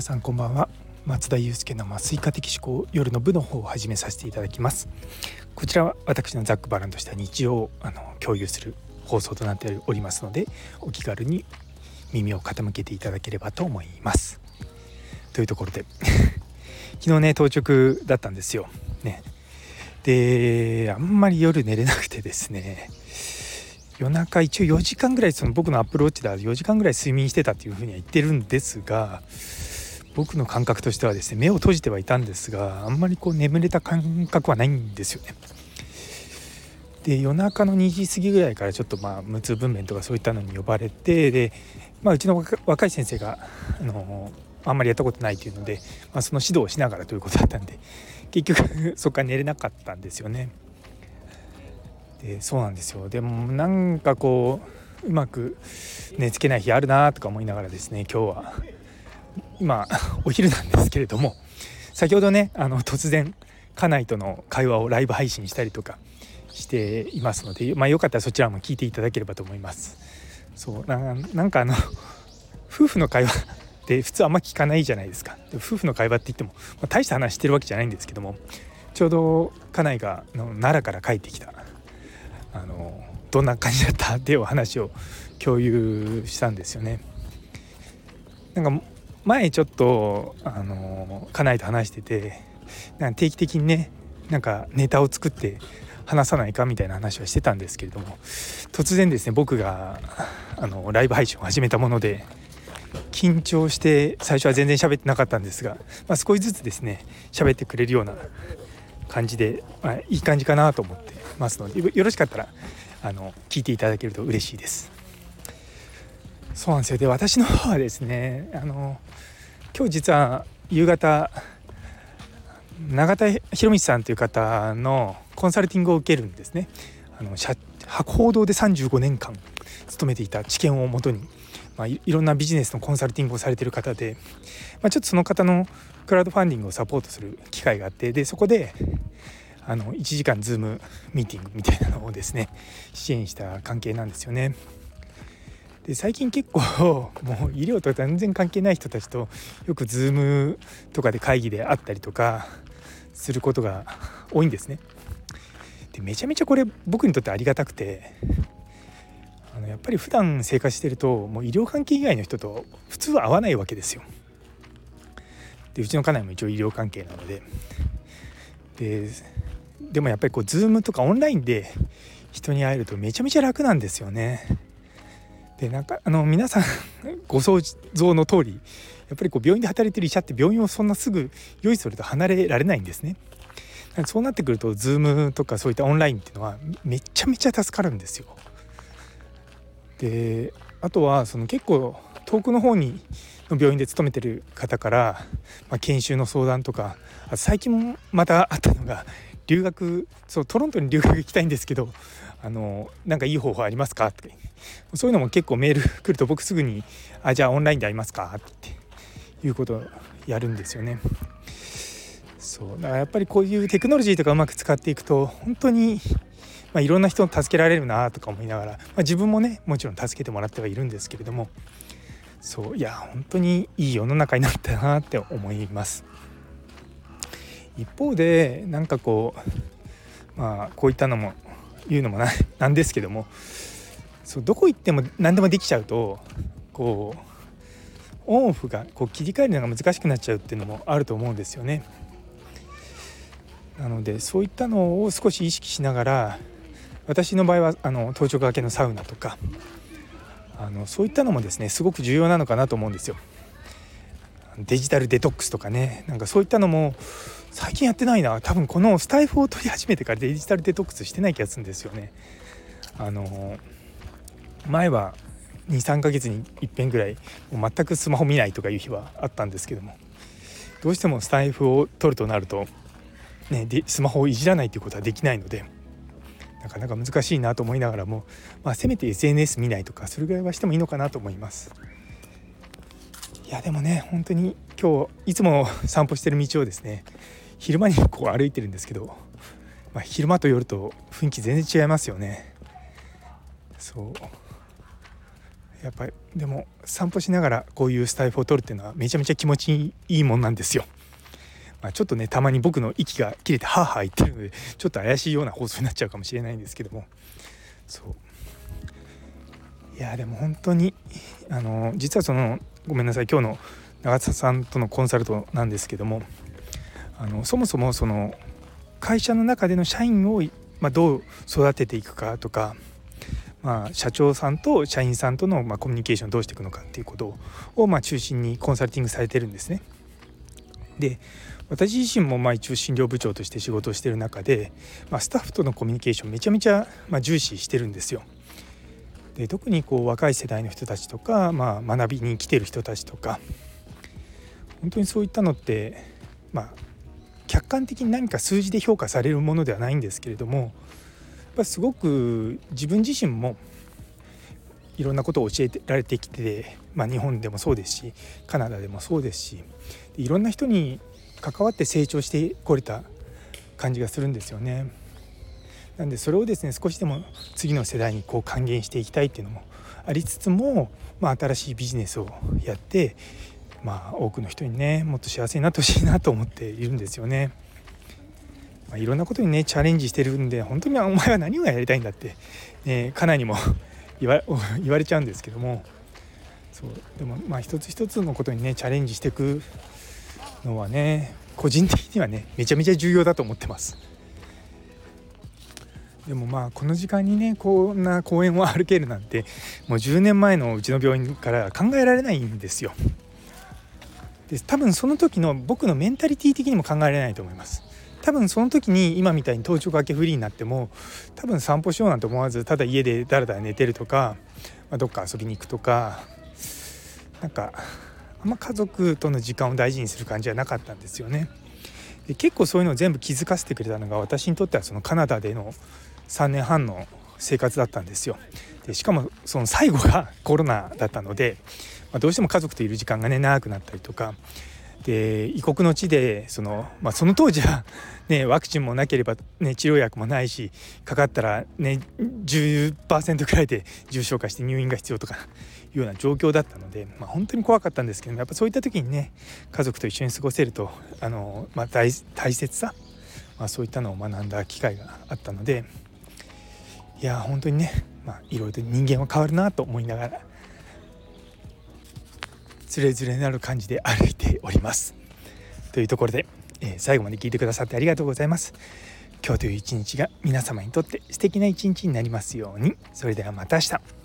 皆さんこんばんは。松田祐介の麻酔科的思考夜の部の方を始めさせていただきます。こちらは私のざっくばらんとした日常をあの共有する放送となっておりますのでお気軽に耳を傾けていただければと思います。というところで 昨日ね当直だったんですよ。ね。であんまり夜寝れなくてですね夜中一応4時間ぐらいその僕のアップローチでは4時間ぐらい睡眠してたっていうふうには言ってるんですが僕の感覚としてはですね目を閉じてはいたんですがあんまりこう眠れた感覚はないんですよね。で夜中の2時過ぎぐらいからちょっとまあ無痛分娩とかそういったのに呼ばれてで、まあ、うちの若い先生があのあんまりやったことないというので、まあ、その指導をしながらということだったんで結局 そこから寝れなかったんですよね。でそうなんですよでもなんかこううまく寝つけない日あるなとか思いながらですね今日は今 お昼なんですけれども先ほどねあの突然家内との会話をライブ配信したりとかしていますので、まあ、よかったらそちらも聞いていただければと思います。そうなんかあの夫婦の会話って普通あんま聞かないじゃないですか夫婦の会話って言っても、まあ、大した話してるわけじゃないんですけどもちょうど家内がの奈良から帰ってきたあのどんな感じだった？っていう話を共有したんですよね。なんか前ちょっとあの家内と話しててなん定期的にねなんかネタを作って話さないかみたいな話はしてたんですけれども突然ですね僕があのライブ配信を始めたもので緊張して最初は全然喋ってなかったんですが、まあ、少しずつですね喋ってくれるような感じで、まあ、いい感じかなと思ってますのでよろしかったらあの聞いていただけると嬉しいです。そうなんですよで私の方はですねあの今日実は夕方永田博光さんという方のコンサルティングを受けるんですね。あの博報堂で35年間勤めていた知見をもとに、まあ、いろんなビジネスのコンサルティングをされてる方で、まあ、ちょっとその方のクラウドファンディングをサポートする機会があってでそこであの1時間ズームミーティングみたいなのをですね支援した関係なんですよね。で最近結構 もう医療と全然関係ない人たちとよく Zoom とかで会議で会ったりとかすることが多いんですね。でめちゃめちゃこれ僕にとってありがたくてあのやっぱり普段生活してるともう医療関係以外の人と普通は会わないわけですよ。でうちの家内も一応医療関係なのでででもやっぱりこう Zoom とかオンラインで人に会えるとめちゃめちゃ楽なんですよね。でなんかあの皆さん ご想像の通りやっぱりこう病院で働いてる医者って病院をそんなすぐ用意すると離れられないんですね。そうなってくると Zoom とかそういったオンラインっていうのはめちゃめちゃ助かるんですよ。であとはその結構遠くの方にの病院で勤めてる方から、まあ、研修の相談とかあと最近もまたあったのが留学そうトロントに留学行きたいんですけどあのなんかいい方法ありますか?」ってそういうのも結構メール来ると僕すぐに「あじゃあオンラインで会いますか?」っていうことをやるんですよね。そうだからやっぱりこういうテクノロジーとかうまく使っていくと本当に、まあ、いろんな人を助けられるなとか思いながら、まあ、自分もねもちろん助けてもらってはいるんですけれどもそういや本当にいい世の中になったなって思います。一方でなんかこうまあこういったのも言うのも なんですけどもそうどこ行っても何でもできちゃうとこうオンオフがこう切り替えるのが難しくなっちゃうっていうのもあると思うんですよね。なのでそういったのを少し意識しながら私の場合はあの当直明けのサウナとかあのそういったのもですねすごく重要なのかなと思うんですよ。デジタルデトックスとかねなんかそういったのも最近やってないな多分このスタイフを取り始めてからデジタルデトックスしてない気がするんですよね。あの前は23ヶ月にいっぺんぐらいもう全くスマホ見ないとかいう日はあったんですけどもどうしてもスタイフを取るとなると、ね、でスマホをいじらないということはできないのでなかなか難しいなと思いながらも、まあ、せめて SNS 見ないとかそれぐらいはしてもいいのかなと思います。いやでもね本当に今日いつも 散歩してる道をですね昼間にこう歩いてるんですけど、まあ、昼間と夜と雰囲気全然違いますよね。そう。やっぱりでも散歩しながらこういうスタイフを取るっていうのはめちゃめちゃ気持ちいいもんなんですよ。まあ、ちょっとねたまに僕の息が切れてハーハー言ってるのでちょっと怪しいような放送になっちゃうかもしれないんですけども。そう。いやでも本当にあの実はそのごめんなさい今日の長田さんとのコンサルトなんですけどもあのそもそもその会社の中での社員を、まあ、どう育てていくかとか、まあ、社長さんと社員さんとの、まあ、コミュニケーションをどうしていくのかっていうことを、まあ、中心にコンサルティングされてるんですね。で私自身もまあ一応診療部長として仕事をしてる中で、まあ、スタッフとのコミュニケーションめちゃめちゃま重視してるんですよ。で特にこう若い世代の人たちとか、まあ、学びに来てる人たちとか本当にそういったのってまあ客観的に何か数字で評価されるものではないんですけれどもやっぱすごく自分自身もいろんなことを教えられてきて、まあ、日本でもそうですしカナダでもそうですしいろんな人に関わって成長してこれた感じがするんですよね。なんでそれをですね少しでも次の世代にこう還元していきたいっていうのもありつつも、まあ、新しいビジネスをやって、まあ、多くの人にねもっと幸せになってほしいなと思っているんですよね。まあ、いろんなことにねチャレンジしてるんで本当にお前は何をやりたいんだって、ね、かなりも 言わ 言われちゃうんですけどもそうでもまあ一つ一つのことにねチャレンジしていくのはね個人的にはねめちゃめちゃ重要だと思ってます。でもまあこの時間にねこんな公園を歩けるなんてもう10年前のうちの病院から考えられないんですよ。で多分その時の僕のメンタリティ的にも考えられないと思います。多分その時に今みたいに登頂崖フリーになっても多分散歩しようなんて思わずただ家でだらだら寝てるとか、まあ、どっか遊びに行くとかなんかあんま家族との時間を大事にする感じはなかったんですよね。で結構そういうのを全部気づかせてくれたのが私にとってはそのカナダでの3年半の生活だったんですよ。でしかもその最後が コロナだったので、まあ、どうしても家族といる時間がね長くなったりとかで異国の地でその,、まあ、その当時は、ね、ワクチンもなければ、ね、治療薬もないしかかったら、ね、10%くらいで重症化して入院が必要とか いうような状況だったので、まあ、本当に怖かったんですけどやっぱそういった時にね家族と一緒に過ごせるとあの、まあ大、大切さ、まあ、そういったのを学んだ機会があったのでいや本当にね、まあ、いろいろと人間は変わるなと思いながらつれづれなる感じで歩いております。というところで、えー、最後まで聞いてくださってありがとうございます。今日という一日が皆様にとって素敵な一日になりますように。それではまた明日。